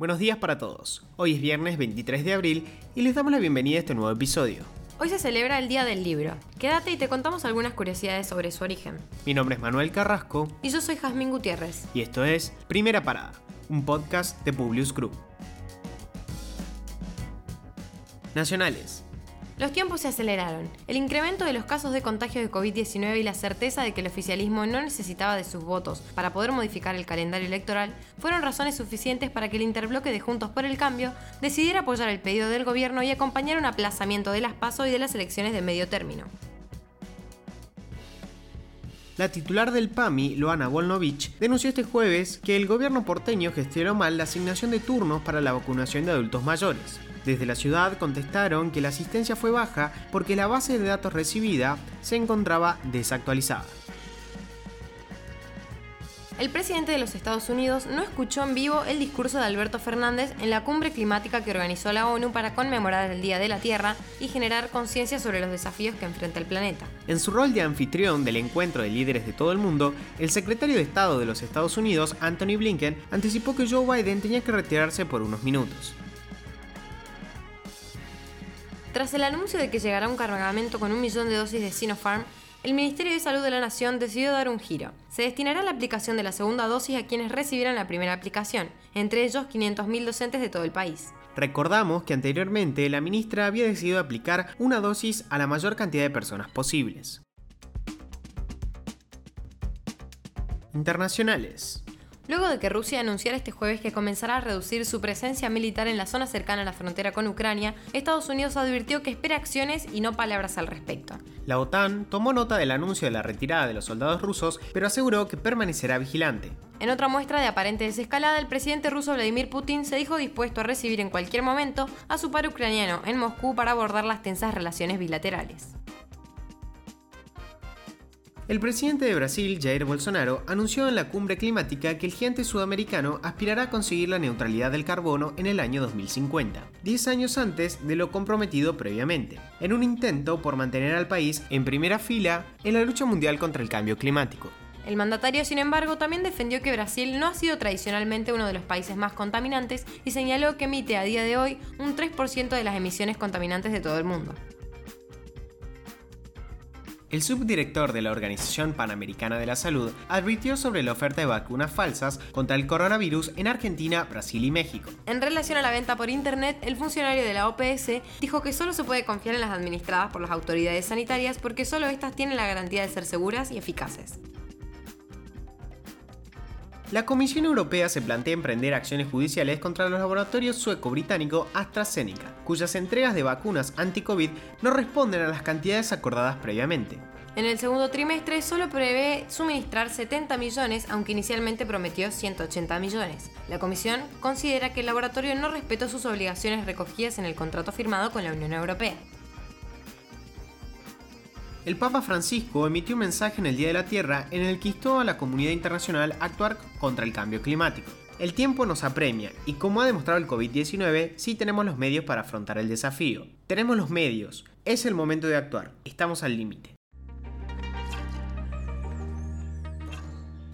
Buenos días para todos. Hoy es viernes 23 de abril y les damos la bienvenida a este nuevo episodio. Hoy se celebra el Día del Libro. Quédate y te contamos algunas curiosidades sobre su origen. Mi nombre es Manuel Carrasco Y yo soy Jazmín Gutiérrez. y esto es Primera Parada, un podcast de Publius Group. Nacionales. Los tiempos se aceleraron. El incremento de los casos de contagio de COVID-19 y la certeza de que el oficialismo no necesitaba de sus votos para poder modificar el calendario electoral fueron razones suficientes para que el interbloque de Juntos por el Cambio decidiera apoyar el pedido del gobierno y acompañar un aplazamiento de las PASO y de las elecciones de medio término. La titular del PAMI, Loana Volnovich, denunció este jueves que el gobierno porteño gestionó mal la asignación de turnos para la vacunación de adultos mayores. Desde la ciudad contestaron que la asistencia fue baja porque la base de datos recibida se encontraba desactualizada. El presidente de los Estados Unidos no escuchó en vivo el discurso de Alberto Fernández en la cumbre climática que organizó la ONU para conmemorar el Día de la Tierra y generar conciencia sobre los desafíos que enfrenta el planeta. En su rol de anfitrión del encuentro de líderes de todo el mundo, el secretario de Estado de los Estados Unidos, Anthony Blinken, anticipó que Joe Biden tenía que retirarse por unos minutos. Tras el anuncio de que llegará un cargamento con un millón de dosis de Sinopharm, el Ministerio de Salud de la Nación decidió dar un giro. Se destinará la aplicación de la segunda dosis a quienes recibieran la primera aplicación, entre ellos 500.000 docentes de todo el país. Recordamos que anteriormente la ministra había decidido aplicar una dosis a la mayor cantidad de personas posibles. Internacionales. Luego de que Rusia anunciara este jueves que comenzará a reducir su presencia militar en la zona cercana a la frontera con Ucrania, Estados Unidos advirtió que espera acciones y no palabras al respecto. La OTAN tomó nota del anuncio de la retirada de los soldados rusos, pero aseguró que permanecerá vigilante. En otra muestra de aparente desescalada, el presidente ruso Vladimir Putin se dijo dispuesto a recibir en cualquier momento a su par ucraniano en Moscú para abordar las tensas relaciones bilaterales. El presidente de Brasil, Jair Bolsonaro, anunció en la cumbre climática que el gigante sudamericano aspirará a conseguir la neutralidad del carbono en el año 2050, 10 años antes de lo comprometido previamente, en un intento por mantener al país en primera fila en la lucha mundial contra el cambio climático. El mandatario, sin embargo, también defendió que Brasil no ha sido tradicionalmente uno de los países más contaminantes y señaló que emite a día de hoy un 3% de las emisiones contaminantes de todo el mundo. El subdirector de la Organización Panamericana de la Salud advirtió sobre la oferta de vacunas falsas contra el coronavirus en Argentina, Brasil y México. En relación a la venta por internet, el funcionario de la OPS dijo que solo se puede confiar en las administradas por las autoridades sanitarias porque solo estas tienen la garantía de ser seguras y eficaces. La Comisión Europea se plantea emprender acciones judiciales contra los laboratorios sueco-británico AstraZeneca, cuyas entregas de vacunas anti-COVID no responden a las cantidades acordadas previamente. En el segundo trimestre solo prevé suministrar 70 millones, aunque inicialmente prometió 180 millones. La comisión considera que el laboratorio no respetó sus obligaciones recogidas en el contrato firmado con la Unión Europea. El Papa Francisco emitió un mensaje en el Día de la Tierra en el que instó a la comunidad internacional a actuar contra el cambio climático. El tiempo nos apremia y como ha demostrado el COVID-19, sí tenemos los medios para afrontar el desafío. Tenemos los medios, es el momento de actuar, estamos al límite.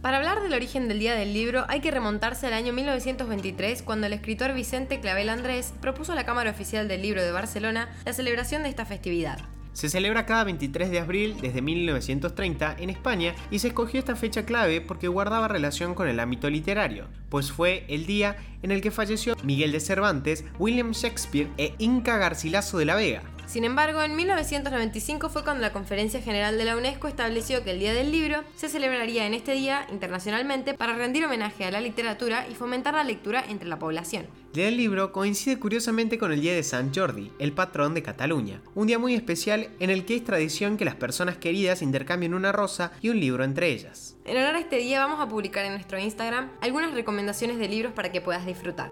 Para hablar del origen del Día del Libro hay que remontarse al año 1923 cuando el escritor Vicente Clavel Andrés propuso a la Cámara Oficial del Libro de Barcelona la celebración de esta festividad. Se celebra cada 23 de abril desde 1930 en España y se escogió esta fecha clave porque guardaba relación con el ámbito literario, pues fue el día en el que falleció Miguel de Cervantes, William Shakespeare e Inca Garcilaso de la Vega. Sin embargo, en 1995 fue cuando la Conferencia General de la UNESCO estableció que el Día del Libro se celebraría en este día internacionalmente para rendir homenaje a la literatura y fomentar la lectura entre la población. El Día del Libro coincide curiosamente con el Día de San Jordi, el patrón de Cataluña, un día muy especial en el que es tradición que las personas queridas intercambien una rosa y un libro entre ellas. En honor a este día vamos a publicar en nuestro Instagram algunas recomendaciones de libros para que puedas disfrutar.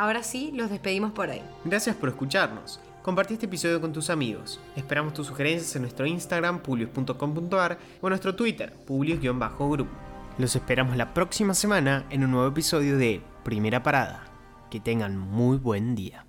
Ahora sí, los despedimos por hoy. Gracias por escucharnos. Compartí este episodio con tus amigos. Esperamos tus sugerencias en nuestro Instagram, publius.com.ar o en nuestro Twitter, publius-group. Los esperamos la próxima semana en un nuevo episodio de Primera Parada. Que tengan muy buen día.